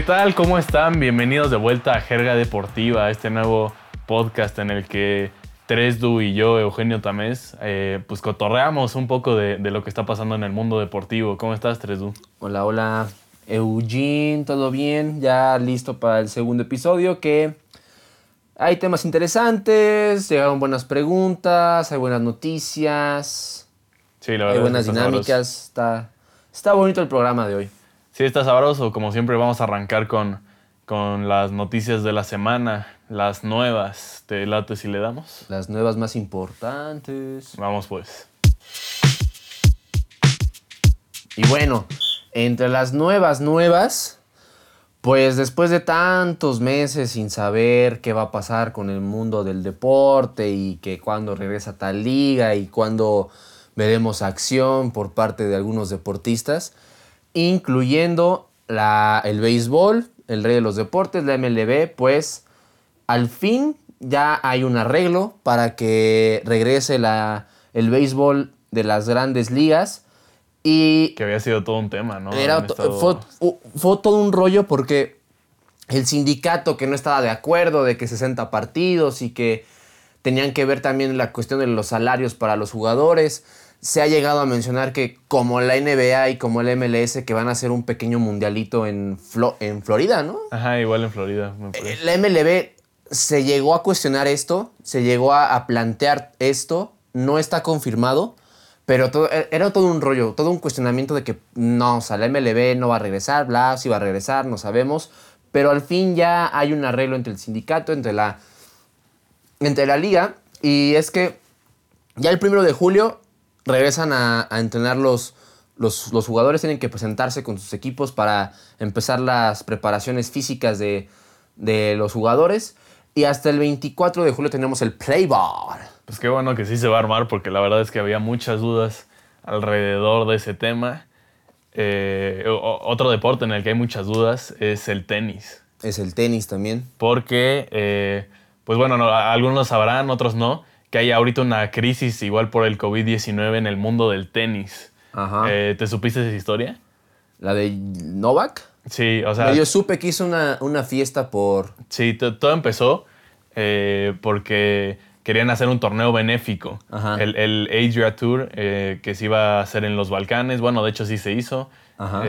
¿Qué tal? ¿Cómo están? Bienvenidos de vuelta a Jerga Deportiva, este nuevo podcast en el que Tresdu y yo, Eugenio Tamés, eh, pues cotorreamos un poco de, de, lo que está pasando en el mundo deportivo. ¿Cómo estás, Tresdu? Hola, hola. Eugene, ¿todo bien? Ya listo para el segundo episodio que hay temas interesantes, llegaron buenas preguntas, hay buenas noticias, sí, la verdad hay buenas dinámicas. Está, está bonito el programa de hoy. Sí, está sabroso. Como siempre vamos a arrancar con, con las noticias de la semana, las nuevas. ¿Te late si le damos? Las nuevas más importantes. Vamos pues. Y bueno, entre las nuevas nuevas, pues después de tantos meses sin saber qué va a pasar con el mundo del deporte y que cuando regresa tal liga y cuando veremos acción por parte de algunos deportistas, incluyendo la, el béisbol, el rey de los deportes, la MLB, pues al fin ya hay un arreglo para que regrese la, el béisbol de las grandes ligas. Y que había sido todo un tema, ¿no? Era, fue, fue, todo un rollo porque el sindicato que no estaba de acuerdo de que 60 partidos y que tenían que ver también la cuestión de los salarios para los jugadores se ha llegado a mencionar que como la NBA y como el MLS que van a hacer un pequeño mundialito en, en Florida, ¿no? Ajá, igual en Florida. Eh, la MLB se llegó a cuestionar esto, se llegó a, plantear esto, no está confirmado, pero todo, e, era todo un rollo, todo un cuestionamiento de que no, o sea, la MLB no va a regresar, bla, si va a regresar, no sabemos, pero al fin ya hay un arreglo entre el sindicato, entre la, entre la liga, y es que ya el primero de julio regresan a, entrenar los, los, jugadores, tienen que presentarse con sus equipos para empezar las preparaciones físicas de, los jugadores. Y hasta el 24 de julio tenemos el play ball. Pues qué bueno que sí se va a armar porque la verdad es que había muchas dudas alrededor de ese tema. Eh, otro deporte en el que hay muchas dudas es el tenis. Es el tenis también. Porque, eh, pues bueno, algunos sabrán, otros no, que hay ahorita una crisis igual por el COVID-19 en el mundo del tenis. Ajá. Eh, ¿Te supiste esa historia? ¿La de Novak? Sí, o sea... Yo supe que hizo una, una fiesta por... Sí, todo empezó eh, porque querían hacer un torneo benéfico. Ajá. El, el Adria Tour eh, que se iba a hacer en los Balcanes. Bueno, de hecho sí se hizo. Ajá.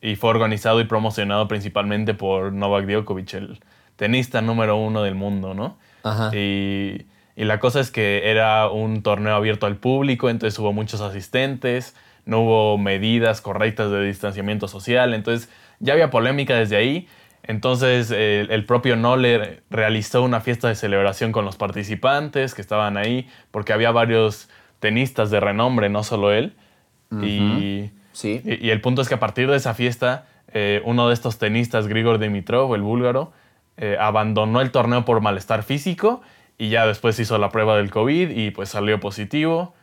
y fue organizado y promocionado principalmente por Novak Djokovic, el tenista número uno del mundo, ¿no? Ajá. Y y la cosa es que era un torneo abierto al público, entonces hubo muchos asistentes, no hubo medidas correctas de distanciamiento social, entonces ya había polémica desde ahí. Entonces el propio Noller realizó una fiesta de celebración con los participantes que estaban ahí, porque había varios tenistas de renombre, no solo él. y, sí. y, el punto es que a partir de esa fiesta, eh, uno de estos tenistas, Grigor Dimitrov, el búlgaro, eh, abandonó el torneo por malestar físico y ya después hizo la prueba del COVID y pues salió positivo.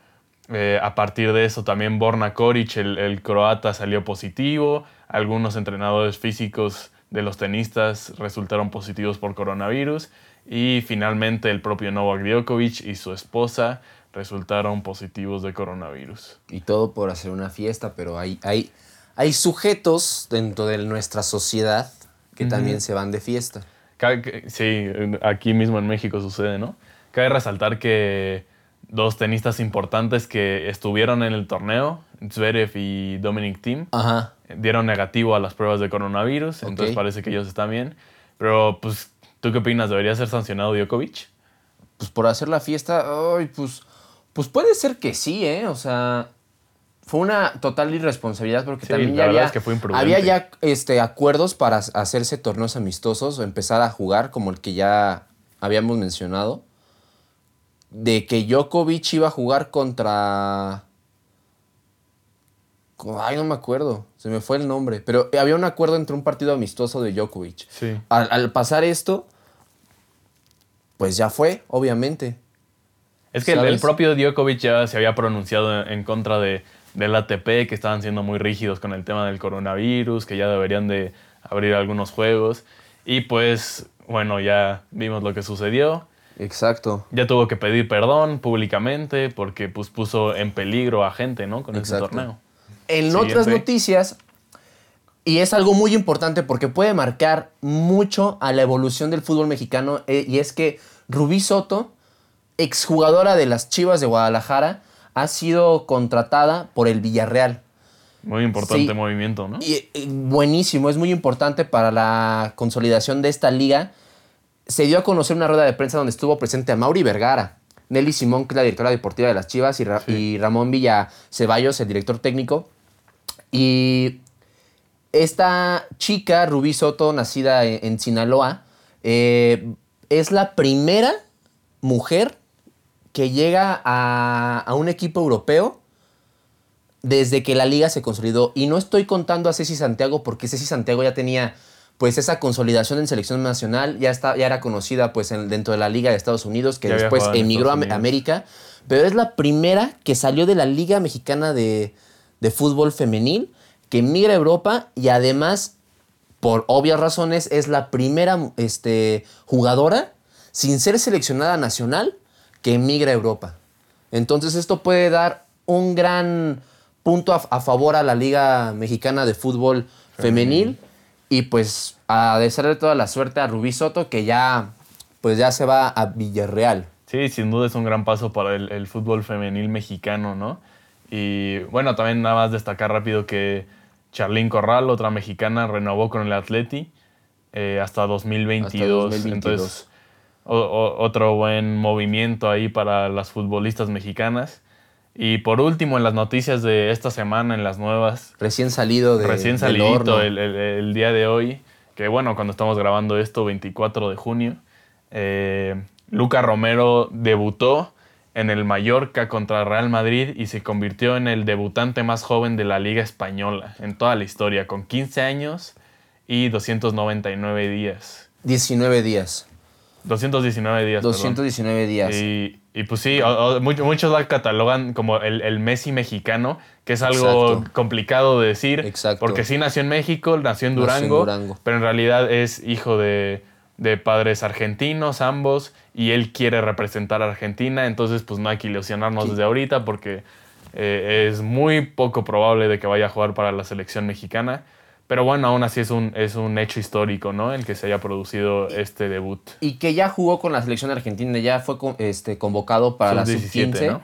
Eh, a partir de eso también Borna Koric, el, croata, salió positivo. Algunos entrenadores físicos de los tenistas resultaron positivos por coronavirus. Y finalmente el propio Novak Djokovic y su esposa resultaron positivos de coronavirus. Y todo por hacer una fiesta, pero hay, hay, hay sujetos dentro de nuestra sociedad que también se van de fiesta. Sí, aquí mismo en México sucede, ¿no? Cabe resaltar que dos tenistas importantes que estuvieron en el torneo, Zverev y Dominic Thiem, dieron negativo a las pruebas de coronavirus, entonces parece que ellos están bien. Pero, pues, ¿tú qué opinas? ¿Debería ser sancionado Djokovic? Pues por hacer la fiesta, ay, pues, pues puede ser que sí, ¿eh? O sea, fue una total irresponsabilidad porque también ya había, había ya este, acuerdos para hacerse torneos amistosos o empezar a jugar como el que ya habíamos mencionado. De que Djokovic iba a jugar contra... Ay, no me acuerdo. Se me fue el nombre. Pero había un acuerdo entre un partido amistoso de Djokovic. Sí. Al, pasar esto, pues ya fue, obviamente. Es que el, propio Djokovic ya se había pronunciado en contra de, del ATP, que estaban siendo muy rígidos con el tema del coronavirus, que ya deberían de abrir algunos juegos. Y pues, bueno, ya vimos lo que sucedió. Exacto. Ya tuvo que pedir perdón públicamente porque pues, puso en peligro a gente, ¿no? Con ese torneo. En otras noticias, Y es algo muy importante porque puede marcar mucho a la evolución del fútbol mexicano. eh, y es que Rubí Soto, exjugadora de las Chivas de Guadalajara, ha sido contratada por el Villarreal. Muy importante Sí. movimiento, ¿no? Y, y buenísimo, es muy importante para la consolidación de esta liga. Se dio a conocer una rueda de prensa donde estuvo presente a Mauri Vergara, Nelly Simón, que es la directora deportiva de las Chivas, y, Ra- Sí. y Ramón Villa Ceballos, el director técnico. Y esta chica, Rubí Soto, nacida en, en Sinaloa, eh, es la primera mujer que llega a, a un equipo europeo desde que la liga se consolidó. Y no estoy contando a Ceci Santiago porque Ceci Santiago ya tenía pues esa consolidación en selección nacional, ya, está, ya era conocida pues en- dentro de la liga de Estados Unidos, que Ya después emigró a. América, pero es la primera que salió de la Liga Mexicana de, de Fútbol Femenil, que emigra a Europa y además, por obvias razones, es la primera este, jugadora sin ser seleccionada nacional que emigra a Europa. Entonces esto puede dar un gran punto a, a favor a la Liga Mexicana de Fútbol Femenil y pues a desearle toda la suerte a Rubí Soto que ya pues ya se va a Villarreal. Sí, sin duda es un gran paso para el, el fútbol femenil mexicano, ¿no? Y bueno, también nada más destacar rápido que Charlín Corral, otra mexicana, renovó con el Atleti eh, hasta 2022. Hasta 2022. Entonces, o- o- otro buen movimiento ahí para las futbolistas mexicanas. Y por último, en las noticias de esta semana, en las nuevas, Recién salido de recién salidito horno. el, el- el día de hoy, que bueno, cuando estamos grabando esto, 24 de junio, eh, Luca Romero debutó en el Mallorca contra Real Madrid y se convirtió en el debutante más joven de la Liga Española en toda la historia, con 15 años y 299 días. 19 días. 219 días. perdón. 219 días. Y, y pues sí, o- o muchos, la catalogan como el, el Messi mexicano, que es algo Exacto. complicado de decir. Exacto. Porque sí nació en México, nació en Nació en Durango, Durango. pero en realidad es hijo de, de padres argentinos, ambos, y él quiere representar a Argentina, entonces pues no hay que ilusionarnos Sí. desde ahorita porque eh, es muy poco probable de que vaya a jugar para la selección mexicana. Pero bueno, aún así es un, es un hecho histórico, ¿no? El que se haya producido este debut. Y que ya jugó con la selección argentina, ya fue con- este, convocado para la Sub-17, sub-15. ¿no?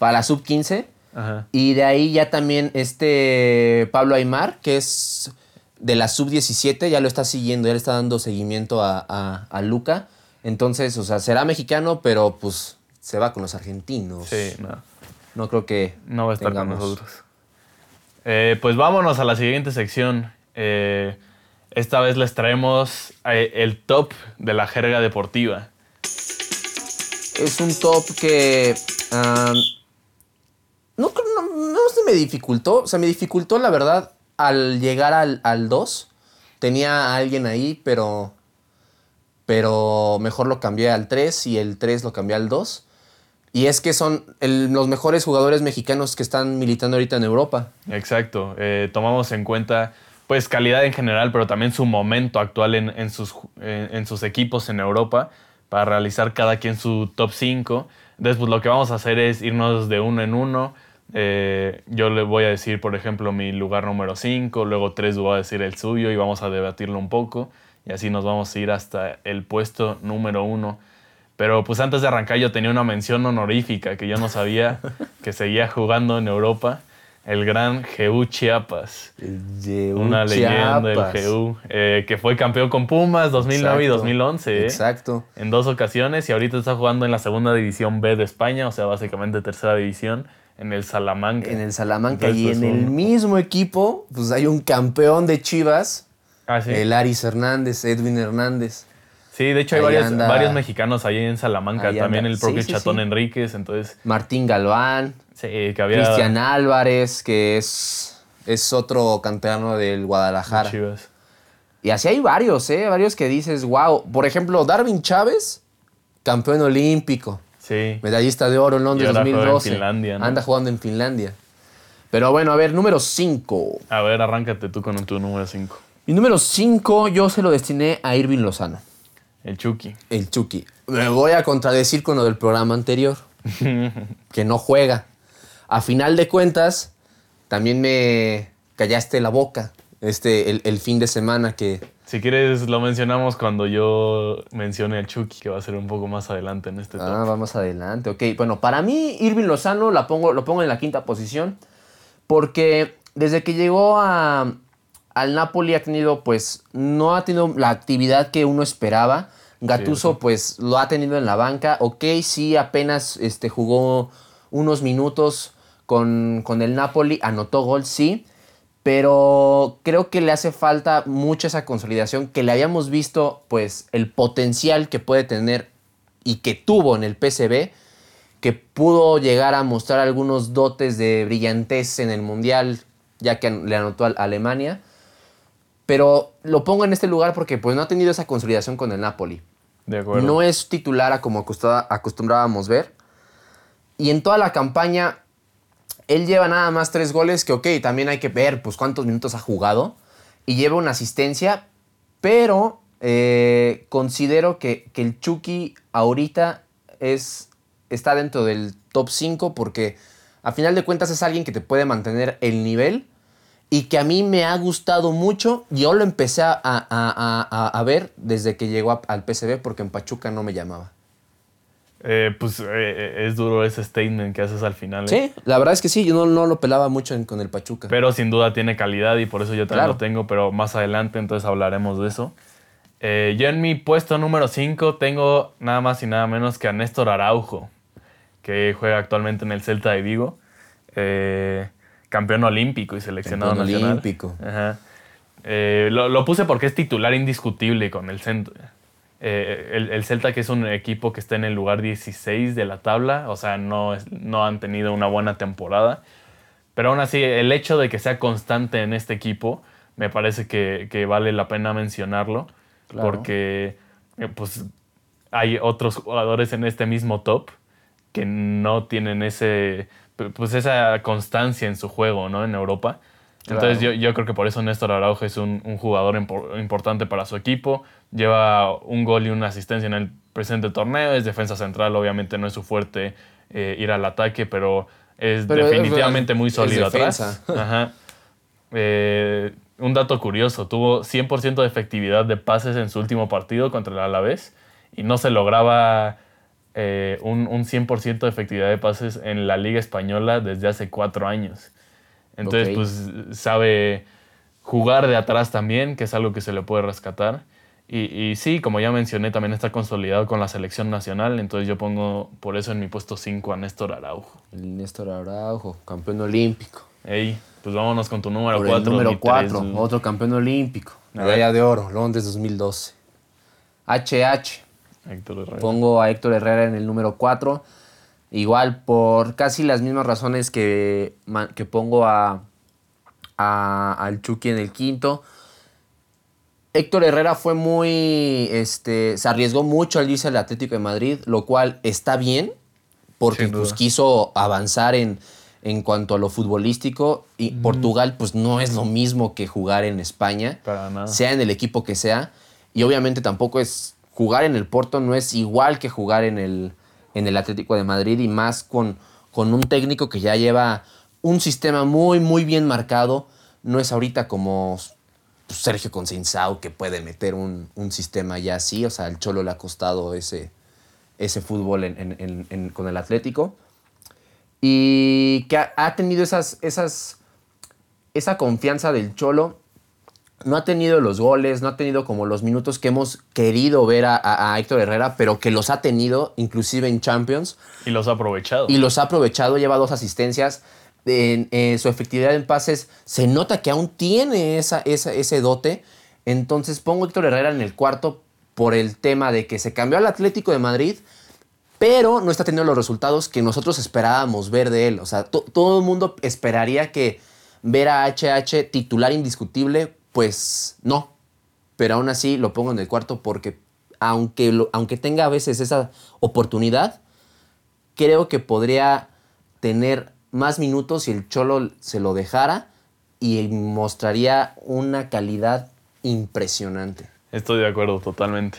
Para la sub-15. Ajá. Y de ahí ya también este Pablo Aymar, que es de la sub-17, ya lo está siguiendo, ya le está dando seguimiento a, a- a Luca. Entonces, o sea, será mexicano, pero pues se va con los argentinos. Sí, no. No creo que No va a estar tengamos. con nosotros. Eh, pues vámonos a la siguiente sección. Eh, esta vez les traemos eh, el top de la jerga deportiva. Es un top que. no, no, no se me dificultó. Se me dificultó, la verdad, al llegar al, al 2. Tenía a alguien ahí, pero. Pero mejor lo cambié al 3 y el 3 lo cambié al 2. Y es que son el- los mejores jugadores mexicanos que están militando ahorita en Europa. Exacto. Eh, tomamos en cuenta pues calidad en general, pero también su momento actual en, en sus, ju- en, en sus equipos en Europa para realizar cada quien su top 5. Entonces, pues lo que vamos a hacer es irnos de uno en uno. Eh, yo le voy a decir, por ejemplo, mi lugar número 5, luego 3 voy a decir el suyo y vamos a debatirlo un poco. Y así nos vamos a ir hasta el puesto número 1. Pero pues antes de arrancar yo tenía una mención honorífica que yo no sabía que seguía jugando en Europa. El gran GU Chiapas. Una leyenda del GU. eh, que fue campeón con Pumas 2009 y Exacto. 2011. ¿eh? Exacto. En dos ocasiones y ahorita está jugando en la segunda división B de España, o sea, básicamente tercera división, en el Salamanca. En el Salamanca Entonces, y pues, en el mismo equipo, pues hay un campeón de Chivas, Ah, sí. el Aris Hernández, Edwin Hernández. Sí, de hecho hay varios, anda. varios mexicanos ahí en Salamanca, también anda. el propio Sí, sí, Chatón. Enríquez, entonces, Martín Galván, sí, que había... Cristian Álvarez, que es, es otro canterano del Guadalajara. Chivas. Y así hay varios, ¿eh? Varios que dices, wow. Por ejemplo, Darwin Chávez, campeón olímpico, Sí. medallista de oro en Londres Y ahora juega en 2012. Finlandia, ¿no? Anda jugando en Finlandia. Pero bueno, a ver, número 5. A ver, arráncate tú con tu número 5. Mi número 5 yo se lo destiné a Irving Lozano. El Chucky. El Chucky. Me voy a contradecir con lo del programa anterior, que no juega. A final de cuentas, también me callaste la boca este, el, fin de semana que... Si quieres lo mencionamos cuando yo mencione a Chucky, que va a ser un poco más adelante en este Ah, vamos adelante, ok. Bueno, para mí Irving Lozano la pongo, lo pongo en la quinta posición porque desde que llegó a, al Napoli ha tenido, pues, no ha tenido la actividad que uno esperaba. Gatuso, pues, lo ha tenido en la banca. Ok, sí, apenas este, jugó unos minutos con, con el Napoli, anotó gol, sí pero creo que le hace falta mucho esa consolidación que le habíamos visto pues el potencial que puede tener y que tuvo en el PCB que pudo llegar a mostrar algunos dotes de brillantez en el mundial ya que le anotó a Alemania. Pero lo pongo en este lugar porque pues no ha tenido esa consolidación con el Napoli. De acuerdo. no es titular a como acostumbrábamos ver. Y en toda la campaña él lleva nada más tres goles, que ok, también hay que ver pues cuántos minutos ha jugado. Y lleva una asistencia, pero eh, considero que, el Chucky ahorita es, está dentro del top 5 porque a final de cuentas es alguien que te puede mantener el nivel y que a mí me ha gustado mucho. Yo lo empecé a, a ver desde que llegó al PSV porque en Pachuca no me llamaba. Eh, pues eh, eh, es duro ese statement que haces al final. Sí, la verdad es que sí, yo no, lo pelaba mucho con el Pachuca. Pero sin duda tiene calidad y por eso yo también lo tengo, pero más adelante entonces hablaremos de eso. yo en mi puesto número 5 tengo nada más y nada menos que a Néstor Araujo, que juega actualmente en el Celta de Vigo. campeón olímpico y seleccionado campeón nacional. olímpico. Lo, lo, puse porque es titular indiscutible con el centro eh, el, Celta, que es un equipo que está en el lugar 16 de la tabla, o sea, no, no han tenido una buena temporada. Pero aún así, el hecho de que sea constante en este equipo, me parece que, vale la pena mencionarlo, porque eh, pues, hay otros jugadores en este mismo top que no tienen ese, pues, esa constancia en su juego ¿no? en Europa. Entonces yo, yo, creo que por eso Néstor Araujo es un, un, jugador importante para su equipo. Lleva un gol y una asistencia en el presente torneo. Es defensa central, obviamente no es su fuerte eh, ir al ataque, pero es definitivamente muy sólido atrás. Ajá. Eh, un dato curioso, tuvo 100% de efectividad de pases en su último partido contra el Alavés y no se lograba eh, un, un 100% de efectividad de pases en la Liga Española desde hace cuatro años. Entonces, pues sabe jugar de atrás también, que es algo que se le puede rescatar. Y, sí, como ya mencioné, también está consolidado con la selección nacional. Entonces yo pongo por eso en mi puesto 5 a Néstor Araujo. El Néstor Araujo, campeón olímpico. Ey, pues vámonos con tu número 4. Número 4, otro campeón olímpico. Medalla de oro, Londres 2012. HH. Pongo a Héctor Herrera en el número 4. Igual por casi las mismas razones que, que pongo a, al Chucky en el quinto. Héctor Herrera fue muy, este, se arriesgó mucho al irse al Atlético de Madrid, lo cual está bien, porque pues, quiso avanzar en, en cuanto a lo futbolístico. Y Portugal, pues no es lo mismo que jugar en España, sea en el equipo que sea. Y obviamente tampoco es, jugar en el Porto no es igual que jugar en el, en el Atlético de Madrid y más con, con un técnico que ya lleva un sistema muy, muy bien marcado. No es ahorita como pues, Sergio Conceição que puede meter un, sistema ya así. O sea, el Cholo le ha costado ese, ese fútbol con el Atlético. Y que ha, ha, tenido esas, esas, esa confianza del Cholo no ha tenido los goles, no ha tenido como los minutos que hemos querido ver a, Héctor Herrera, pero que los ha tenido, inclusive en Champions. Y los ha aprovechado. Y los ha aprovechado, lleva dos asistencias. En, su efectividad en pases se nota que aún tiene esa, ese dote. Entonces pongo a Héctor Herrera en el cuarto por el tema de que se cambió al Atlético de Madrid, pero no está teniendo los resultados que nosotros esperábamos ver de él. O sea, todo el mundo esperaría que ver a HH titular indiscutible pues no. Pero aún así lo pongo en el cuarto porque aunque, aunque tenga a veces esa oportunidad, creo que podría tener más minutos si el Cholo se lo dejara y mostraría una calidad impresionante. Estoy de acuerdo totalmente.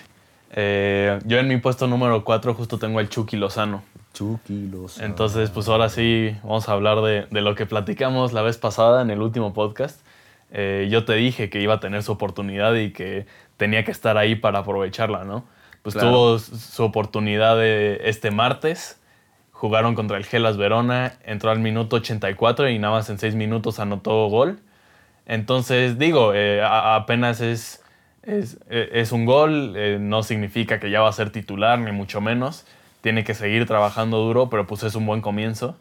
Eh, yo en mi puesto número 4 justo tengo al Chucky Lozano. Chucky Lozano. Entonces, pues ahora sí vamos a hablar de, de, lo que platicamos la vez pasada en el último podcast. eh, yo te dije que iba a tener su oportunidad y que tenía que estar ahí para aprovecharla, ¿no? Pues tuvo su oportunidad de este martes, jugaron contra el Gelas Verona, entró al minuto 84 y nada más en 6 minutos anotó gol. Entonces, digo, eh, apenas es, es, un gol, eh, no significa que ya va a ser titular, ni mucho menos. Tiene que seguir trabajando duro, pero pues es un buen comienzo.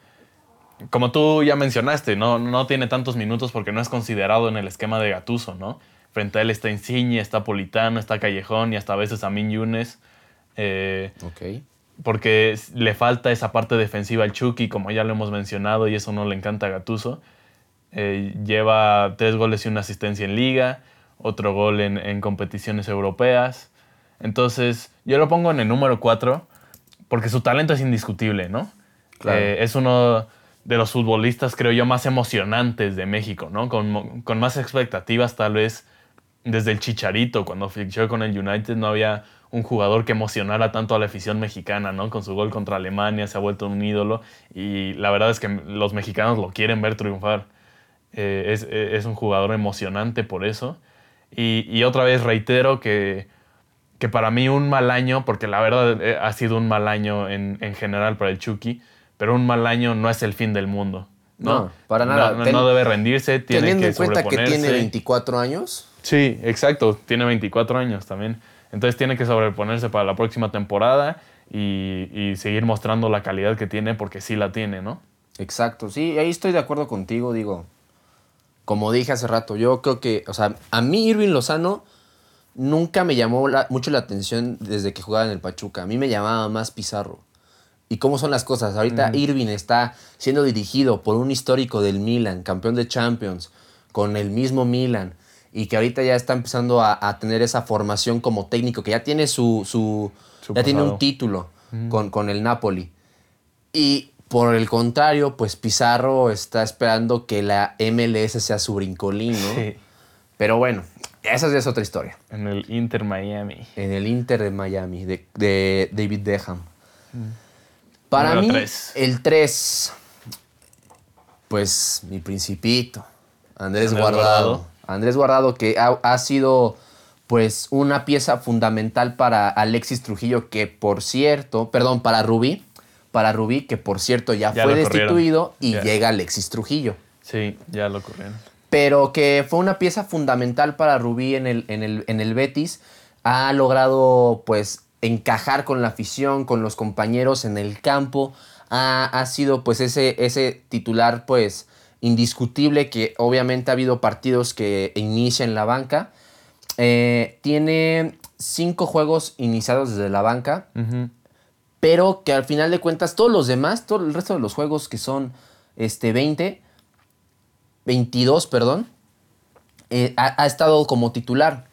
Como tú ya mencionaste, no, no tiene tantos minutos porque no es considerado en el esquema de Gatuso, ¿no? Frente a él está Insigne, está Politano, está Callejón y hasta a veces Amin Yunes. Eh, ok. Porque le falta esa parte defensiva al Chucky, como ya lo hemos mencionado, y eso no le encanta a Gatuso. Eh, lleva tres goles y una asistencia en liga, otro gol en, competiciones europeas. Entonces, yo lo pongo en el número 4 porque su talento es indiscutible, ¿no? Eh, es uno de los futbolistas, creo yo, más emocionantes de México, ¿no? Con, con más expectativas, tal vez desde el Chicharito, cuando fichó con el United, no había un jugador que emocionara tanto a la afición mexicana, ¿no? Con su gol contra Alemania se ha vuelto un ídolo y la verdad es que los mexicanos lo quieren ver triunfar. Eh, eh, es, un jugador emocionante por eso. Y, otra vez reitero que, que, para mí un mal año, porque la verdad eh, ha sido un mal año en, general para el Chucky, pero un mal año no es el fin del mundo. No, para nada. No, debe rendirse, tiene teniendo en cuenta que tiene 24 años. Sí, exacto, tiene 24 años también. Entonces tiene que sobreponerse para la próxima temporada y, y seguir mostrando la calidad que tiene porque sí la tiene, ¿no? Exacto, sí, ahí estoy de acuerdo contigo, digo como dije hace rato, yo creo que, o sea, a mí Irving Lozano nunca me llamó mucho la atención desde que jugaba en el Pachuca. A mí me llamaba más Pizarro. ¿Y cómo son las cosas? Ahorita Irving está siendo dirigido por un histórico del Milan, campeón de Champions, con el mismo Milan, y que ahorita ya está empezando a, tener esa formación como técnico, que ya tiene su, su, ya tiene un título con, con el Napoli. Y por el contrario, pues Pizarro está esperando que la MLS sea su brincolín, ¿no? Sí. Pero bueno, esa ya es otra historia. En el Inter Miami. En el Inter de Miami, de, David Deham. Mm. Para mí, el 3, pues mi principito, Andrés, Guardado. Andrés Guardado, que ha, ha, sido pues una pieza fundamental para Alexis Trujillo, que por cierto, perdón, para Rubí, para Rubí, que por cierto ya, fue destituido y llega Alexis Trujillo. Sí, ya lo ocurrieron. Pero que fue una pieza fundamental para Rubí en el, en el, en el Betis. Ha logrado pues encajar con la afición, con los compañeros en el campo. Ha, sido pues ese, ese titular pues indiscutible que obviamente ha habido partidos que inicia en la banca. Eh, tiene cinco juegos iniciados desde la banca pero que al final de cuentas todos los demás, todo el resto de los juegos que son este, 20, 22, perdón, eh, ha, estado como titular.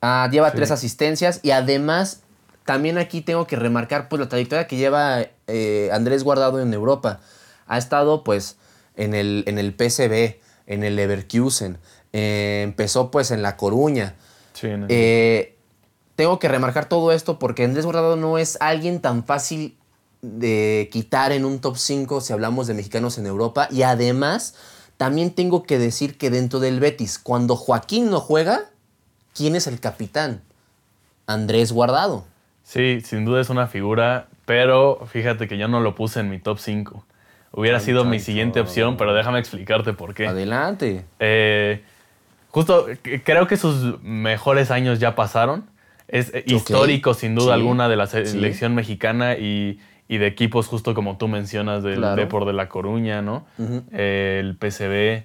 Ah, lleva tres asistencias y además también aquí tengo que remarcar pues la trayectoria que lleva eh, Andrés Guardado en Europa. Ha estado pues en el, en el PSV, en el Leverkusen, eh, empezó pues en La Coruña. Sí, tengo que remarcar todo esto porque Andrés Guardado no es alguien tan fácil de quitar en un top 5 si hablamos de mexicanos en Europa. Y además, también tengo que decir que dentro del Betis, cuando Joaquín no juega, ¿quién es el capitán? Andrés Guardado. Sí, sin duda es una figura, pero fíjate que yo no lo puse en mi top 5. Hubiera sido mi siguiente opción, pero déjame explicarte por qué. Adelante. Eh, justo, creo que sus mejores años ya pasaron es eh, histórico, sin duda alguna, de la selección mexicana y, de equipos, justo como tú mencionas, del Depor de La Coruña, ¿no? el PCB.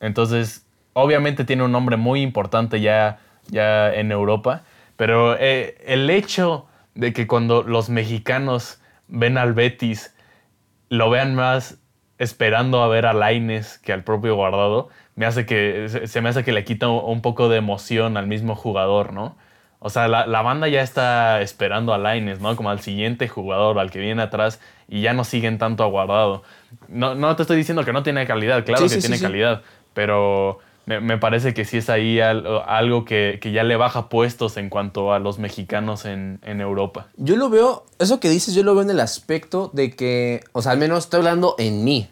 Entonces, obviamente tiene un nombre muy importante ya, ya en Europa, pero eh, el hecho de que cuando los mexicanos ven al Betis, lo vean más esperando a ver a Laines que al propio Guardado, me hace que, se me hace que le quita un poco de emoción al mismo jugador, ¿no? O sea, la, banda ya está esperando a Laines, ¿no? Como al siguiente jugador, al que viene atrás, y ya no siguen tanto aguardado. No, no te estoy diciendo que no tiene calidad, claro que tiene calidad, pero me, parece que sí es ahí algo que, ya le baja puestos en cuanto a los mexicanos en, en, Europa. Yo lo veo, eso que dices, yo lo veo en el aspecto de que, o sea, al menos estoy hablando en mí,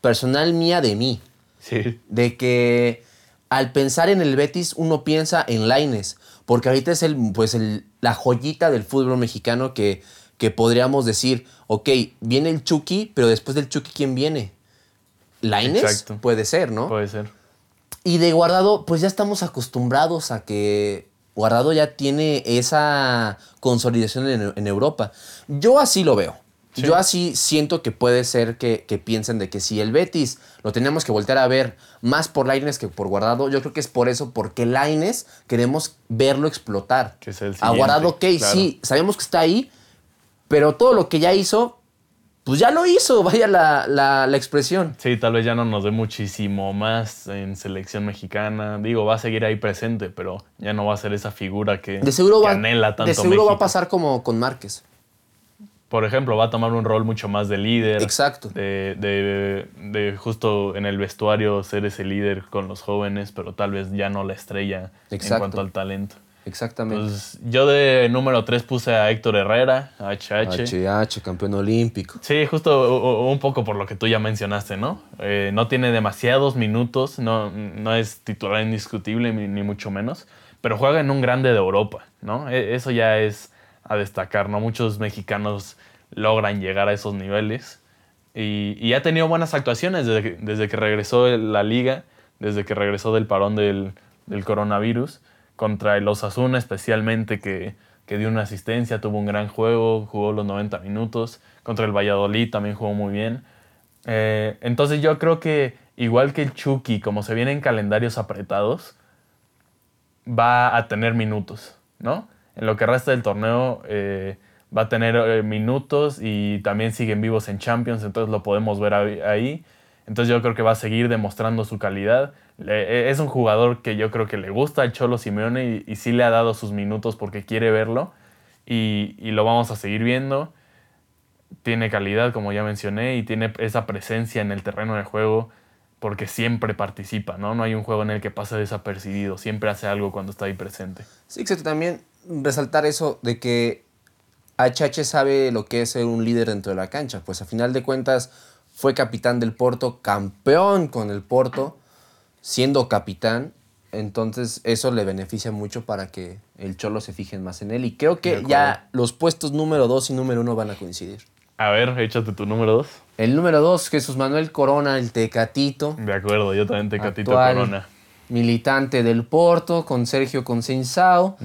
personal mía de mí. Sí. De que al pensar en el Betis, uno piensa en Laines, porque ahorita es el, pues el, la joyita del fútbol mexicano que, que podríamos decir, ok, viene el Chucky, pero después del Chucky, ¿quién viene? Laines puede ser, ¿no? Puede ser. Y de Guardado, pues ya estamos acostumbrados a que Guardado ya tiene esa consolidación en, Europa. Yo así lo veo. Yo así siento que puede ser que, piensen de que si el Betis lo tenemos que voltear a ver más por Laines que por Guardado, yo creo que es por eso, porque Laines queremos verlo explotar. Que es el a Guardado, ok, sí, sabemos que está ahí, pero todo lo que ya hizo, pues ya lo hizo, vaya la, expresión. Sí, tal vez ya no nos dé muchísimo más en selección mexicana. Digo, va a seguir ahí presente, pero ya no va a ser esa figura que, de seguro va, anhela tanto De seguro va a pasar como con Márquez. Por ejemplo, va a tomar un rol mucho más de líder. Exacto. De, de, de, justo en el vestuario ser ese líder con los jóvenes, pero tal vez ya no la estrella en cuanto al talento. Exactamente. Pues yo de número 3 puse a Héctor Herrera, HH. HH, campeón olímpico. Sí, justo un poco por lo que tú ya mencionaste, ¿no? Eh, no tiene demasiados minutos, no, no es titular indiscutible, ni, mucho menos, pero juega en un grande de Europa, ¿no? E, eso ya es a destacar, ¿no? Muchos mexicanos logran llegar a esos niveles y, ha tenido buenas actuaciones desde que, regresó la liga, desde que regresó del parón del, del coronavirus contra el Osasuna especialmente que, dio una asistencia, tuvo un gran juego, jugó los 90 minutos. Contra el Valladolid también jugó muy bien. Eh, entonces yo creo que igual que el Chucky, como se vienen calendarios apretados, va a tener minutos, ¿no? En lo que resta del torneo eh, va a tener eh, minutos y también siguen vivos en Champions, entonces lo podemos ver ahí. Entonces yo creo que va a seguir demostrando su calidad. E, es un jugador que yo creo que le gusta al Cholo Simeone y, sí le ha dado sus minutos porque quiere verlo y, lo vamos a seguir viendo. Tiene calidad, como ya mencioné, y tiene esa presencia en el terreno de juego porque siempre participa, ¿no? No hay un juego en el que pase desapercibido, siempre hace algo cuando está ahí presente. Sí, exacto. También resaltar eso de que HH sabe lo que es ser un líder dentro de la cancha. Pues a final de cuentas fue capitán del Porto, campeón con el Porto siendo capitán, entonces eso le beneficia mucho para que el Cholo se fijen más en él. Y creo que ya los puestos número 2 y número 1 van a coincidir. A ver, échate tu número 2. El número 2, Jesús Manuel Corona, el Tecatito. De acuerdo, yo también Tecatito Corona. Militante del Porto, con Sergio Consensao.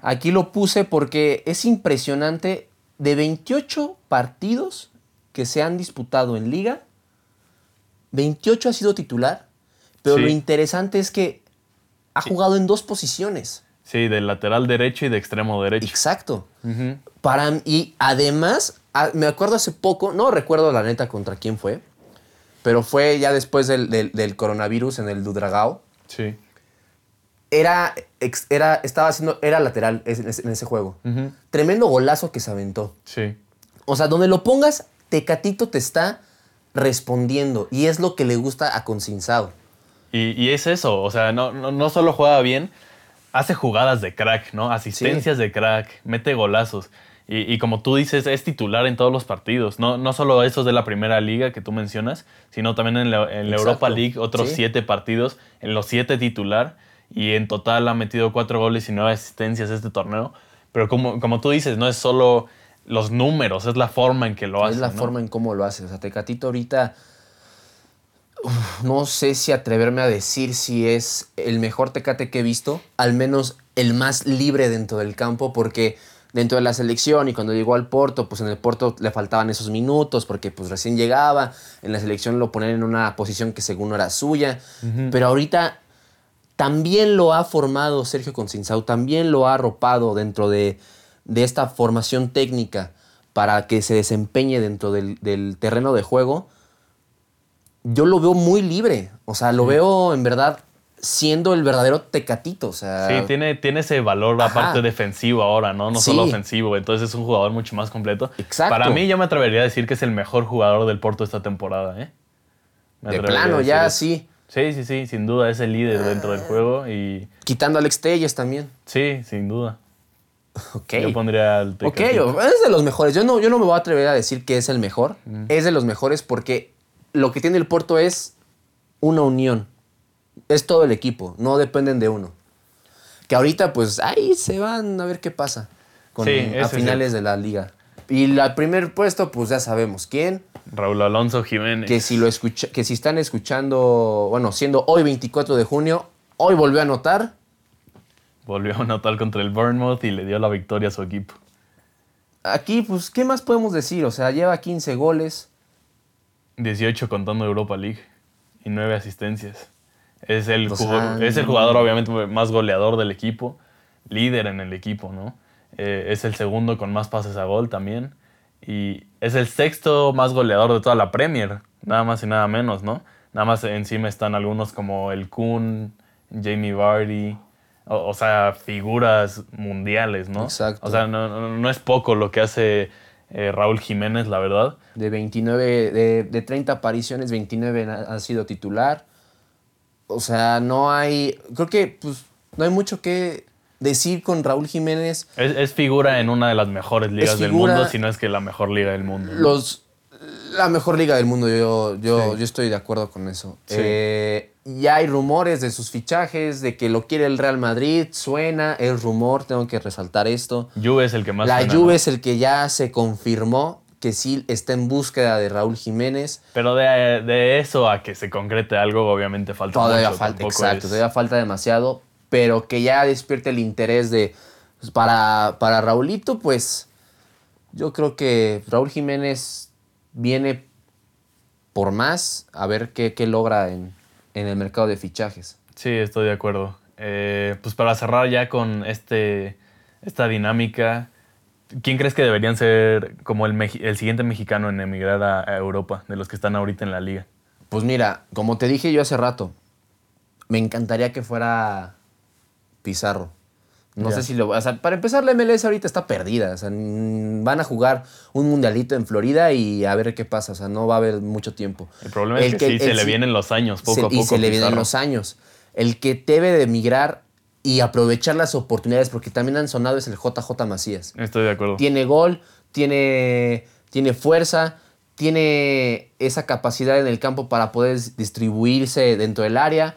Aquí lo puse porque es impresionante. De 28 partidos que se han disputado en Liga, 28 ha sido titular pero lo interesante es que ha jugado en dos posiciones. Sí, de lateral derecho y de extremo derecho. Exacto. Para, y además, me acuerdo hace poco, no recuerdo la neta contra quién fue, pero fue ya después del, coronavirus en el Dudragao. Sí. Era, era, estaba haciendo, era lateral en ese, juego. Tremendo golazo que se aventó. Sí. O sea, donde lo pongas, Tecatito te está respondiendo. Y es lo que le gusta a Concinsao. Y, es eso, o sea, no, no, solo juega bien, hace jugadas de crack, ¿no? Asistencias de crack, mete golazos. Y, como tú dices, es titular en todos los partidos. No, no solo esos de la primera liga que tú mencionas, sino también en la, Europa League, otros siete partidos, en los siete titular. Y en total ha metido cuatro goles y nueve asistencias este torneo. Pero como, como tú dices, no es solo los números, es la forma en que lo hace. Es la forma en cómo lo hace. O sea, Tecatito ahorita no sé si atreverme a decir si es el mejor Tecate que he visto, al menos el más libre dentro del campo, porque dentro de la selección y cuando llegó al Porto, pues en el Porto le faltaban esos minutos porque pues recién llegaba, en la selección lo ponían en una posición que según no era suya, pero ahorita también lo ha formado Sergio Concinsau, también lo ha arropado dentro de, esta formación técnica para que se desempeñe dentro del terreno de juego yo lo veo muy libre. O sea, lo veo en verdad siendo el verdadero tecatito. O sea, sí, tiene, tiene ese valor aparte defensivo ahora, ¿no? No solo ofensivo. Entonces es un jugador mucho más completo. Exacto. Para mí yo me atrevería a decir que es el mejor jugador del Porto esta temporada, ¿eh? de plano, ya sí. Sí, sí, sí, sin duda es el líder dentro del juego y... Quitando a Alex Telles también. Sí, sin duda. Ok. Yo pondría al Ok, es de los mejores. Yo no, yo no me voy a atrever a decir que es el mejor. Es de los mejores porque lo que tiene el Porto es una unión. Es todo el equipo, no dependen de uno. Que ahorita, pues, ahí se van a ver qué pasa con, a finales de la liga. Y el primer puesto, pues ya sabemos quién. Raúl Alonso Jiménez. Que si, lo escucha, que si están escuchando, bueno, siendo hoy 24 de junio, hoy volvió a anotar. Volvió a anotar contra el Bournemouth y le dio la victoria a su equipo. Aquí, pues, ¿qué más podemos decir? O sea, lleva 15 goles. 18 contando Europa League y 9 asistencias. Es el, jugador, es el jugador, obviamente, más goleador del equipo, líder en el equipo, ¿no? Eh, es el segundo con más pases a gol también. Y es el sexto más goleador de toda la Premier, nada más y nada menos, ¿no? Nada más encima están algunos como el Kun, Jamie Vardy, o, sea, figuras mundiales, ¿no? Exacto. O sea, no, es poco lo que hace eh, Raúl Jiménez, la verdad. De 29, de, de 30 apariciones, 29 ha sido titular. O sea, no hay, creo que pues no hay mucho que decir con Raúl Jiménez. Es, figura en una de las mejores ligas del mundo, si no es que la mejor liga del mundo. Los, la mejor liga del mundo, yo, yo, yo estoy de acuerdo con eso. Eh, ya hay rumores de sus fichajes, de que lo quiere el Real Madrid, suena el rumor, tengo que resaltar esto. Juve es el que más La Juve es el que ya se confirmó que sí está en búsqueda de Raúl Jiménez. Pero de, eso a que se concrete algo, obviamente falta todavía Falta, exacto, todavía falta demasiado, pero que ya despierte el interés de pues, para, para Raulito, pues yo creo que Raúl Jiménez viene por más a ver qué, logra en, el mercado de fichajes. Sí, estoy de acuerdo. Eh, pues para cerrar ya con este, esta dinámica, ¿quién crees que deberían ser como el, el siguiente mexicano en emigrar a Europa, de los que están ahorita en la liga? Pues mira, como te dije yo hace rato, me encantaría que fuera Pizarro. No sé si lo. O sea, para empezar, la MLS ahorita está perdida. O sea, van a jugar un mundialito en Florida y a ver qué pasa. O sea, no va a haber mucho tiempo. El problema es que, sí, se le vienen los años, poco a poco. Y se le vienen los años. El que debe de emigrar y aprovechar las oportunidades, porque también han sonado, es el JJ Macías. Estoy de acuerdo. Tiene gol, tiene, tiene fuerza, tiene esa capacidad en el campo para poder distribuirse dentro del área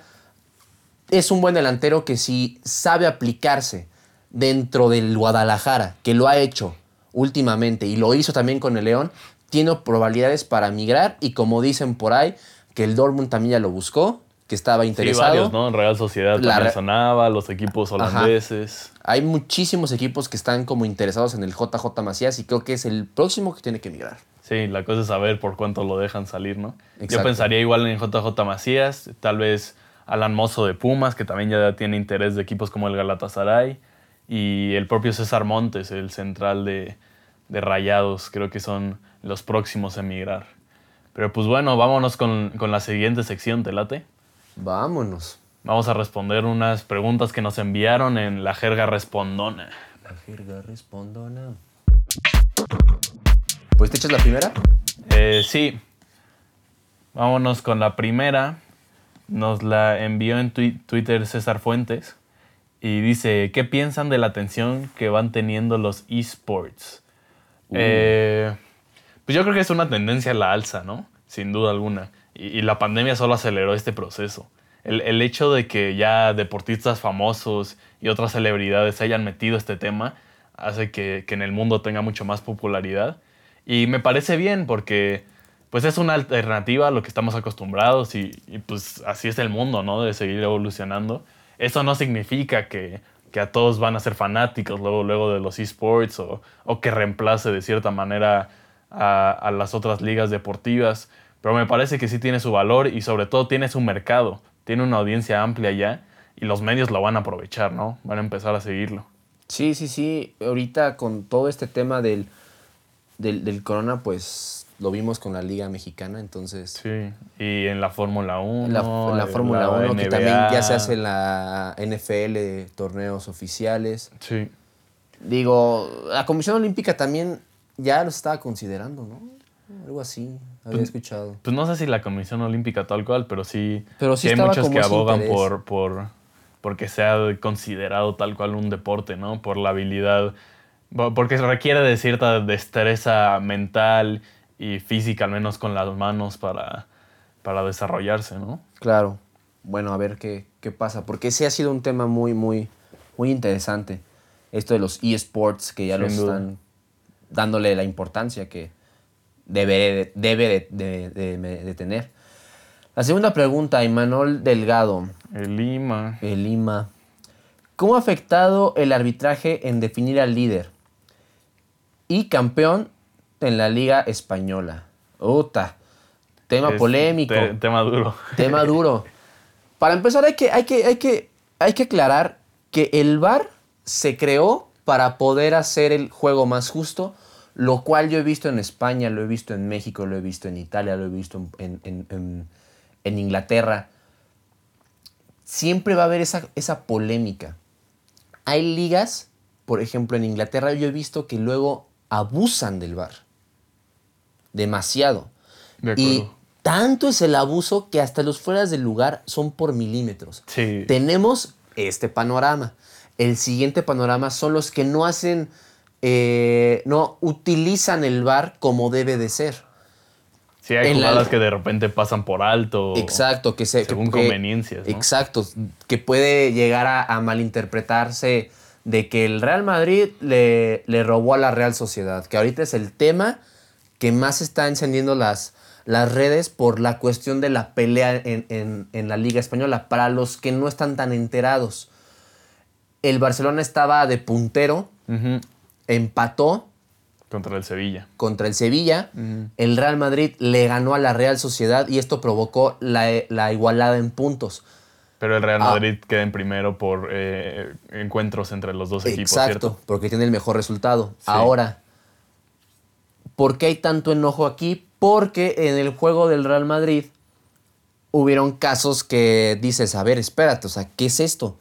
es un buen delantero que si sabe aplicarse dentro del Guadalajara, que lo ha hecho últimamente y lo hizo también con el León, tiene probabilidades para migrar y como dicen por ahí, que el Dortmund también ya lo buscó, que estaba interesado. Sí, varios, ¿no? En Real Sociedad también sonaba, los equipos holandeses. Hay muchísimos equipos que están como interesados en el JJ Macías y creo que es el próximo que tiene que migrar. Sí, la cosa es saber por cuánto lo dejan salir, ¿no? Yo pensaría igual en JJ Macías, tal vez Alan Mozo de Pumas, que también ya tiene interés de equipos como el Galatasaray, y el propio César Montes, el central de, Rayados, creo que son los próximos a emigrar. Pero pues bueno, vámonos con, la siguiente sección, ¿te late? Vámonos. Vamos a responder unas preguntas que nos enviaron en la jerga respondona. La jerga respondona. ¿Pues te echas la primera? Eh, sí. Vámonos con la primera nos la envió en Twitter César Fuentes y dice, ¿qué piensan de la atención que van teniendo los esports? Uh. Eh, pues yo creo que es una tendencia a la alza, ¿no? Sin duda alguna. Y, la pandemia solo aceleró este proceso. El, hecho de que ya deportistas famosos y otras celebridades hayan metido este tema hace que, que en el mundo tenga mucho más popularidad. Y me parece bien porque pues es una alternativa a lo que estamos acostumbrados y, pues así es el mundo, ¿no? De seguir evolucionando. Eso no significa que, a todos van a ser fanáticos luego, luego de los esports o, o que reemplace de cierta manera a, las otras ligas deportivas, pero me parece que sí tiene su valor y sobre todo tiene su mercado, tiene una audiencia amplia ya y los medios lo van a aprovechar, ¿no? Van a empezar a seguirlo. Sí, sí, sí. Ahorita con todo este tema del, del, del corona, pues lo vimos con la Liga Mexicana, entonces. Sí, y en la Fórmula 1. En la, Fórmula 1, que también ya se hace en la NFL, torneos oficiales. Sí. Digo, la Comisión Olímpica también ya lo estaba considerando, ¿no? Algo así, había pues, escuchado. Pues no sé si la Comisión Olímpica tal cual, pero sí, pero sí, hay muchos que abogan por, por, porque sea considerado tal cual un deporte, ¿no? Por la habilidad, porque requiere de cierta destreza mental y física, al menos con las manos, para, para desarrollarse, ¿no? Claro. bueno, a ver qué, qué pasa. Porque sí ha sido un tema muy, muy, muy interesante. Esto de los eSports, que ya los están dándole la importancia que debe, debe de, tener. La segunda pregunta, Imanol Delgado. El Lima. El Lima. ¿Cómo ha afectado el arbitraje en definir al líder y campeón en la Liga Española? Uta. Tema polémico. tema duro. Tema duro. Para empezar, hay que, hay, que, hay, que, hay que aclarar que el VAR se creó para poder hacer el juego más justo, lo cual yo he visto en España, lo he visto en México, lo he visto en Italia, lo he visto en, Inglaterra. Siempre va a haber esa, esa polémica. Hay ligas, por ejemplo en Inglaterra, yo he visto que luego abusan del VAR. Demasiado. y tanto es el abuso que hasta los fueras del lugar son por milímetros. Tenemos este panorama. El siguiente panorama son los que no hacen, eh, no utilizan el bar como debe de ser. Sí, hay jugadas que de repente pasan por alto. Exacto, que se. Según conveniencias. Exacto, que puede llegar a, malinterpretarse de que el Real Madrid le, le, robó a la Real Sociedad, que ahorita es el tema que más está encendiendo las, las redes por la cuestión de la pelea en, la Liga Española. Para los que no están tan enterados, el Barcelona estaba de puntero, empató. Contra el Sevilla. Contra el Sevilla. El Real Madrid le ganó a la Real Sociedad y esto provocó la, igualada en puntos. Pero el Real ah. Madrid queda en primero por eh, encuentros entre los dos equipos. Exacto, porque tiene el mejor resultado. Ahora, ¿por qué hay tanto enojo aquí? Porque en el juego del Real Madrid hubieron casos que dices, a ver, espérate, o sea, ¿qué es esto?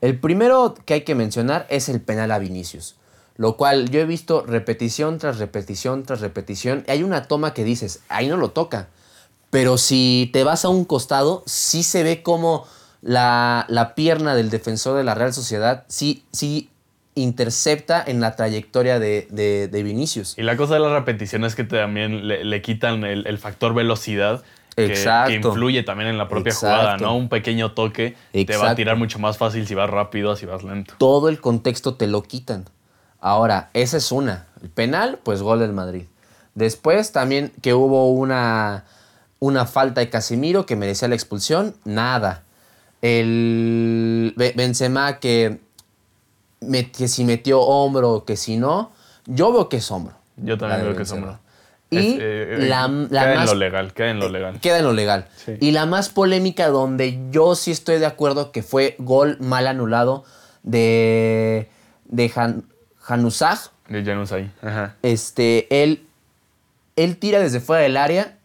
El primero que hay que mencionar es el penal a Vinicius, lo cual yo he visto repetición tras repetición tras repetición. Hay una toma que dices, ahí no lo toca. Pero si te vas a un costado, sí se ve como la, la pierna del defensor de la Real Sociedad sí, sí intercepta en la trayectoria de, Vinicius. Y la cosa de la repetición es que también le, quitan el, factor velocidad. Que, influye también en la propia jugada, ¿no? Un pequeño toque te va a tirar mucho más fácil si vas rápido, si vas lento. Todo el contexto te lo quitan. Ahora, esa es una. El penal, pues gol del Madrid. Después también que hubo una, una falta de Casemiro que merecía la expulsión, nada. El Benzema que que si metió hombro, que si no, yo veo que es hombro. Yo también veo que es hombro. Y eh, la, queda en lo legal, queda en lo legal. Queda en lo legal. Y la más polémica donde yo sí estoy de acuerdo que fue gol mal anulado de, de Han, Januzaj. De Januzaj, ajá. Este, él, él tira desde fuera del área,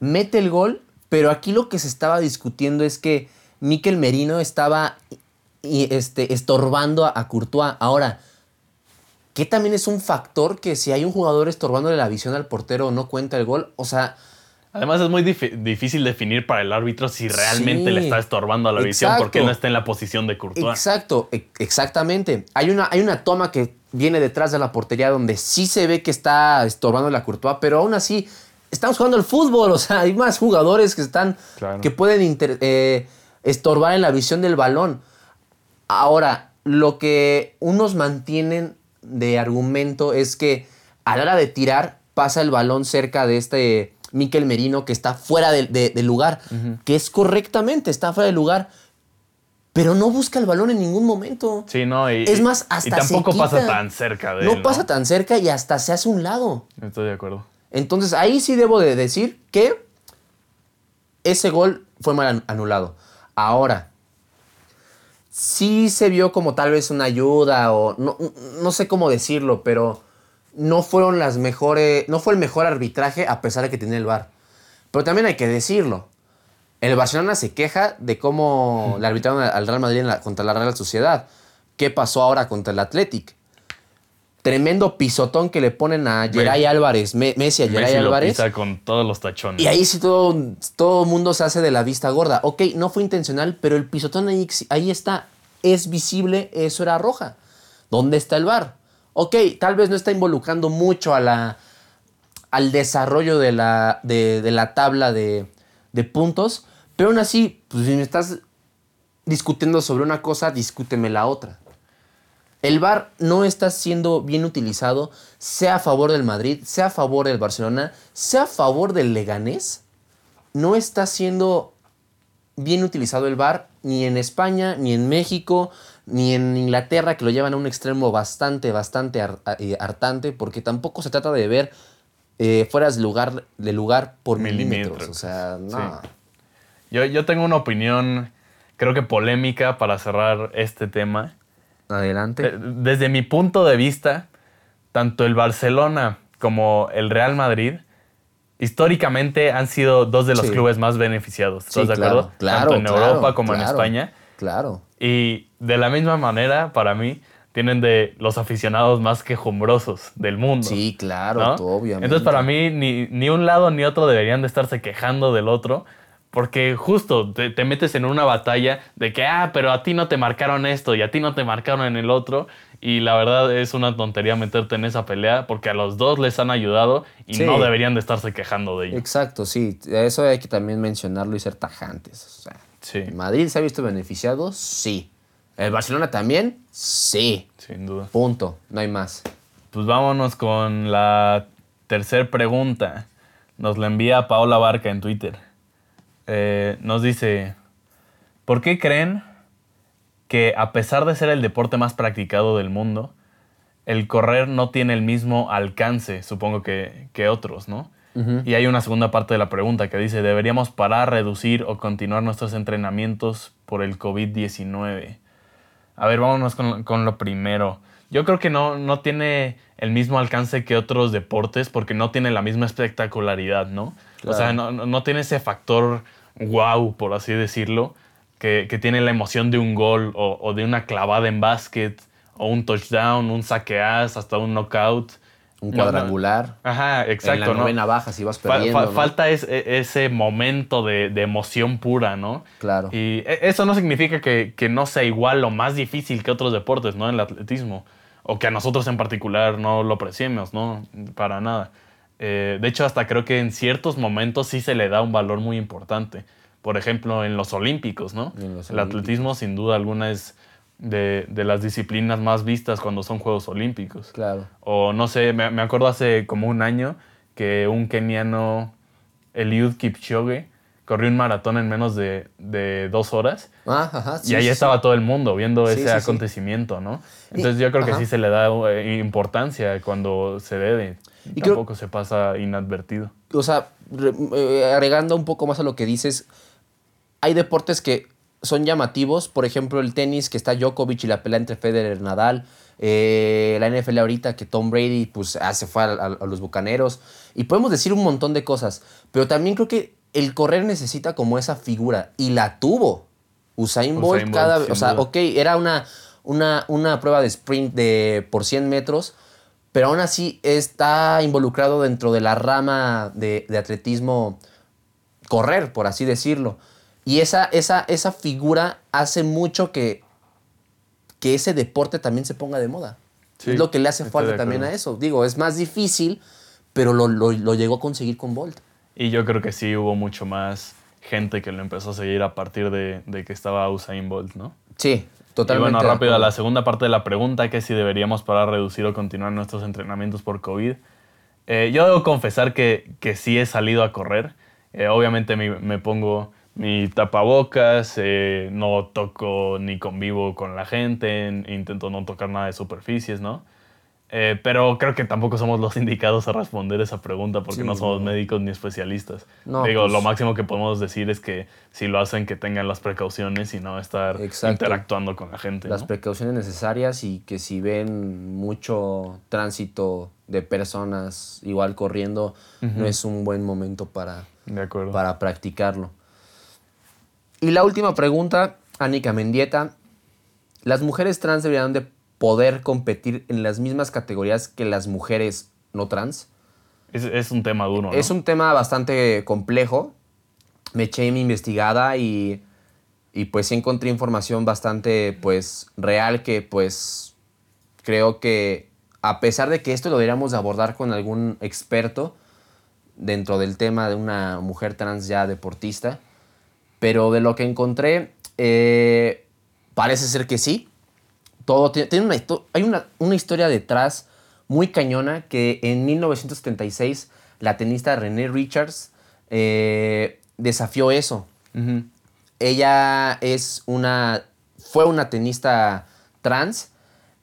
mete el gol, pero aquí lo que se estaba discutiendo es que Miquel Merino estaba y este, estorbando a, Courtois. Ahora, ¿qué también es un factor que si hay un jugador estorbándole la visión al portero no cuenta el gol? O sea... Además es muy difícil definir para el árbitro si realmente le está estorbando a la visión porque no está en la posición de Courtois. Exacto, e, exactamente. Hay una, hay una toma que viene detrás de la portería donde sí se ve que está estorbando la Courtois, pero aún así estamos jugando al fútbol, o sea, hay más jugadores que están que pueden eh, estorbar en la visión del balón. Ahora, lo que unos mantienen de argumento es que a la hora de tirar pasa el balón cerca de este Miquel Merino que está fuera del lugar, que es correctamente, está fuera del lugar. Pero no busca el balón en ningún momento. Sí, no, y, es más, hasta y tampoco pasa tan cerca de no él. No pasa tan cerca y hasta se hace un lado. Estoy de acuerdo. Entonces ahí sí debo de decir que ese gol fue mal anulado. Ahora, sí se vio como tal vez una ayuda o no, sé cómo decirlo, pero no fueron las mejores, no fue el mejor arbitraje a pesar de que tiene el VAR. Pero también hay que decirlo. El Barcelona se queja de cómo le arbitraron al Real Madrid contra la Real Sociedad. ¿Qué pasó ahora contra el Athletic? Tremendo pisotón que le ponen a Geray Álvarez, Messi a Geray Álvarez. con todos los tachones. Y ahí sí todo todo mundo se hace de la vista gorda. Ok, no fue intencional, pero el pisotón ahí, ahí está. Es visible, eso era roja. ¿Dónde está el bar? Ok, tal vez no está involucrando mucho a la, al desarrollo de la, de, la tabla de, de puntos, Pero aún así, pues si me estás discutiendo sobre una cosa, discúteme la otra. El VAR no está siendo bien utilizado, sea a favor del Madrid, sea a favor del Barcelona, sea a favor del Leganés. No está siendo bien utilizado el VAR ni en España, ni en México, ni en Inglaterra, que lo llevan a un extremo bastante, bastante eh, hartante, porque tampoco se trata de ver eh, fuera de lugar, de lugar por milímetros. O sea, no. Yo, yo tengo una opinión, creo que polémica para cerrar este tema. Adelante. Eh, desde mi punto de vista, tanto el Barcelona como el Real Madrid históricamente han sido dos de los clubes más beneficiados. ¿Estás de acuerdo? Claro, Tanto en Europa como en España. Claro. Y de la misma manera, para mí, tienen de los aficionados más quejumbrosos del mundo. Sí, claro, obviamente. Entonces, para mí, ni, ni un lado ni otro deberían de estarse quejando del otro porque justo te, metes en una batalla de que, ah, pero a ti no te marcaron esto y a ti no te marcaron en el otro. Y la verdad es una tontería meterte en esa pelea porque a los dos les han ayudado y no deberían de estarse quejando de ello. Exacto, sí. Eso hay que también mencionarlo y ser tajantes. sí. ¿Madrid se ha visto beneficiado? Sí. ¿El Barcelona también? Sí. Sin duda. Punto. No hay más. Pues vámonos con la tercera pregunta. Nos la envía Paola Barca en Twitter. Eh, nos dice, ¿por qué creen que a pesar de ser el deporte más practicado del mundo, el correr no tiene el mismo alcance, supongo que, otros, ¿no? Y hay una segunda parte de la pregunta que dice, ¿deberíamos parar, reducir o continuar nuestros entrenamientos por el COVID-19? A ver, vámonos con, lo primero. Yo creo que no, no tiene el mismo alcance que otros deportes porque no tiene la misma espectacularidad, ¿no? O sea, no, tiene ese factor wow, por así decirlo, que, tiene la emoción de un gol o, de una clavada en básquet o un touchdown, un saqueaz, hasta un knockout. Un cuadrangular. Ajá, exacto. En la novena baja si vas perdiendo. Falta e, ese momento de, emoción pura, ¿no? Claro. Y e, eso no significa que, que no sea igual o más difícil que otros deportes, ¿no? En el atletismo. O que a nosotros en particular no lo apreciemos, ¿no? Para nada. Eh, de hecho, hasta creo que en ciertos momentos sí se le da un valor muy importante. Por ejemplo, en los Olímpicos, ¿no? el atletismo, sin duda alguna, es de, las disciplinas más vistas cuando son Juegos Olímpicos. Claro. O no sé, me, acuerdo hace como un año que un keniano, Eliud Kipchoge, corrió un maratón en menos de, dos horas. Ah, y ahí estaba todo el mundo viendo ese acontecimiento, ¿no? Entonces yo creo que sí se le da eh, importancia cuando se debe. Y Tampoco se pasa inadvertido. O sea, eh, agregando un poco más a lo que dices, hay deportes que son llamativos, por ejemplo el tenis que está Djokovic y la pelea entre Federer y Nadal, eh, la NFL ahorita que Tom Brady pues ah, se fue a, los Bucaneros y podemos decir un montón de cosas, pero también creo que el correr necesita como esa figura y la tuvo. Usain, Bolt, cada vez, o sea, ok, era una, una, una prueba de sprint de por 100 metros, pero aún así está involucrado dentro de la rama de, atletismo correr, por así decirlo. Y esa, esa, esa figura hace mucho que, que ese deporte también se ponga de moda. es lo que le hace falta también a eso. Digo, es más difícil, pero lo, llegó a conseguir con Bolt. Y yo creo que sí hubo mucho más gente que lo empezó a seguir a partir de, de que estaba Usain Bolt, ¿no? Sí, Totalmente. Y bueno, rápido a la segunda parte de la pregunta, que si deberíamos parar, reducir o continuar nuestros entrenamientos por COVID. Eh, yo debo confesar que, que, sí he salido a correr. Eh, obviamente me, me, pongo mi tapabocas, eh, no toco ni convivo con la gente, intento no tocar nada de superficies, ¿no? Eh, pero creo que tampoco somos los indicados a responder esa pregunta porque no somos médicos ni especialistas. Digo, pues lo máximo que podemos decir es que si lo hacen, que tengan las precauciones y no estar interactuando con la gente. Las precauciones necesarias y que si ven mucho tránsito de personas igual corriendo, no es un buen momento para, para practicarlo. Y la última pregunta, Anika Mendieta. ¿Las mujeres trans deberían de poder competir en las mismas categorías que las mujeres no trans. Es, un tema duro. ¿no? Es un tema bastante complejo. Me eché mi investigada y, y pues encontré información bastante pues real que pues creo que a pesar de que esto lo deberíamos abordar con algún experto dentro del tema de una mujer trans ya deportista, Pero de lo que encontré, eh, parece ser que sí. Todo tiene, una, hay una, una, historia detrás muy cañona que en 1976 la tenista René Richards eh, desafió eso. Ella es una, fue una tenista trans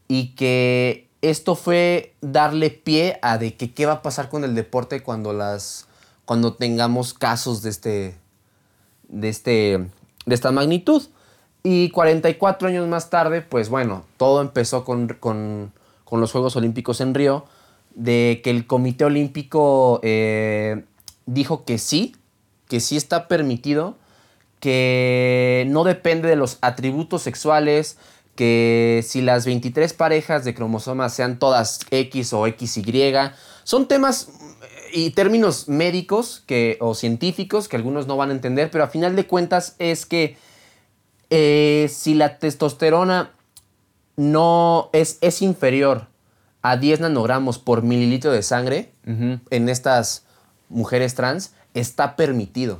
y que esto fue darle pie a de que qué va a pasar con el deporte cuando las cuando tengamos casos de este de este de esta magnitud. Y 44 años más tarde, pues bueno, todo empezó con, los Juegos Olímpicos en Río, de que el Comité Olímpico eh, dijo que sí, que sí está permitido, que no depende de los atributos sexuales, que si las 23 parejas de cromosomas sean todas X o XY, son temas y términos médicos que, o científicos que algunos no van a entender, pero a final de cuentas es que eh, si la testosterona no es, es inferior a 10 nanogramos por mililitro de sangre en estas mujeres trans, está permitido.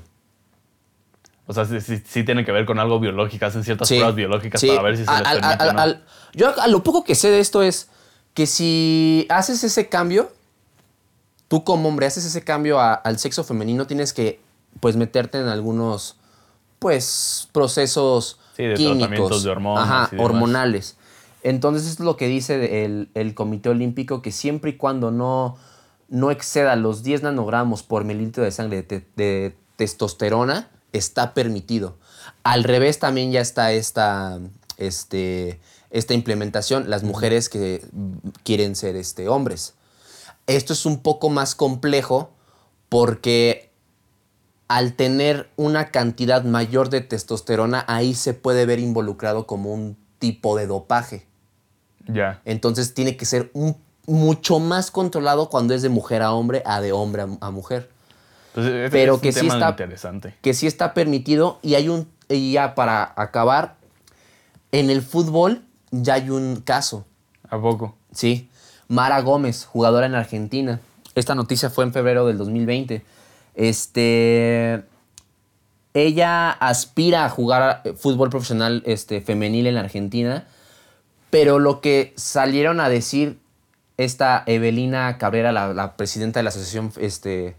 O sea, sí, tiene que ver con algo biológico, hacen ciertas pruebas biológicas para ver si se les permite Yo a lo poco que sé de esto es que si haces ese cambio, tú como hombre haces ese cambio al sexo femenino, tienes que pues meterte en algunos pues procesos de químicos, de hormonas hormonales. Entonces es lo que dice el, Comité Olímpico, que siempre y cuando no, no exceda los 10 nanogramos por mililitro de sangre de testosterona, está permitido. Al revés también ya está esta, este, esta implementación, las mujeres que quieren ser este, hombres. Esto es un poco más complejo porque al tener una cantidad mayor de testosterona, ahí se puede ver involucrado como un tipo de dopaje. Ya. Entonces tiene que ser mucho más controlado cuando es de mujer a hombre a de hombre a mujer. Pues, pero que sí está interesante. que sí está permitido y hay un y ya para acabar en el fútbol ya hay un caso. ¿A poco? Sí. Mara Gómez, jugadora en Argentina. Esta noticia fue en febrero del 2020. Este ella aspira a jugar fútbol profesional este, femenil en Argentina, pero lo que salieron a decir esta Evelina Cabrera, la, la presidenta de la asociación este,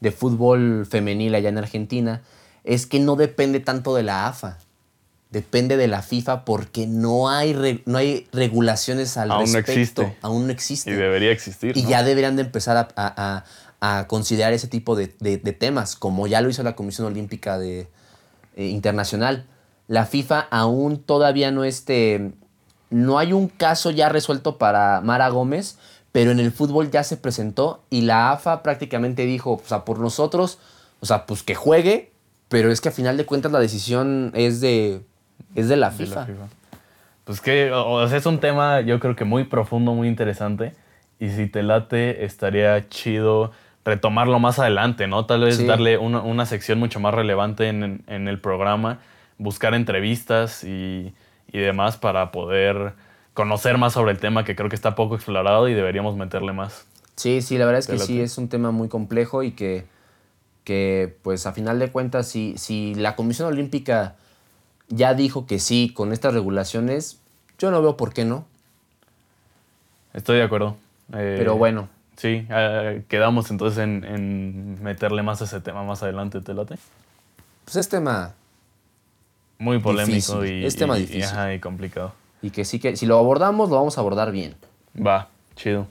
de fútbol femenil allá en Argentina es que no depende tanto de la AFA, depende de la FIFA porque no hay, no hay regulaciones al Aún respecto. No existe. Aún no existe. Y debería existir. Y ya deberían de empezar a, considerar ese tipo de, temas, como ya lo hizo la Comisión Olímpica de, eh, Internacional. La FIFA aún todavía no este, no hay un caso ya resuelto para Mara Gómez, pero en el fútbol ya se presentó y la AFA prácticamente dijo, o sea, por nosotros, o sea, pues que juegue, pero es que a final de cuentas la decisión es de, es de la FIFA. Pues que o sea, es un tema yo creo que muy profundo, muy interesante y si te late estaría chido retomarlo más adelante, ¿no? Tal vez darle una, sección mucho más relevante en, el programa, buscar entrevistas y, y demás para poder conocer más sobre el tema que creo que está poco explorado y deberíamos meterle más. Sí, sí, la verdad es que sí, es un tema muy complejo y que, que pues a final de cuentas, si, si la Comisión Olímpica ya dijo que sí con estas regulaciones, yo no veo por qué no. Estoy de acuerdo. Eh, Pero bueno. Sí, eh, quedamos entonces en, meterle más a ese tema más adelante, ¿te late? Pues es tema... Muy polémico y, es tema difícil. y complicado. Y que sí que si lo abordamos, lo vamos a abordar bien. Va, chido.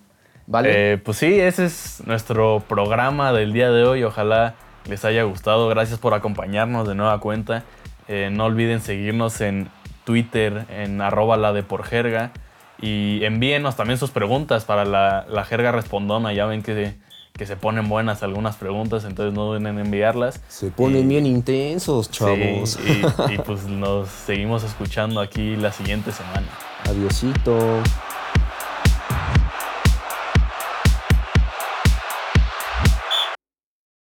Vale. Eh, pues sí, ese es nuestro programa del día de hoy. Ojalá les haya gustado. Gracias por acompañarnos de nueva cuenta. Eh, no olviden seguirnos en Twitter, en arroba la de por jerga. Y envíenos también sus preguntas para la, la jerga respondona. Ya ven que que se ponen buenas algunas preguntas, entonces no duden en enviarlas. Se ponen bien intensos, chavos. y, y pues nos seguimos escuchando aquí la siguiente semana. Adiosito.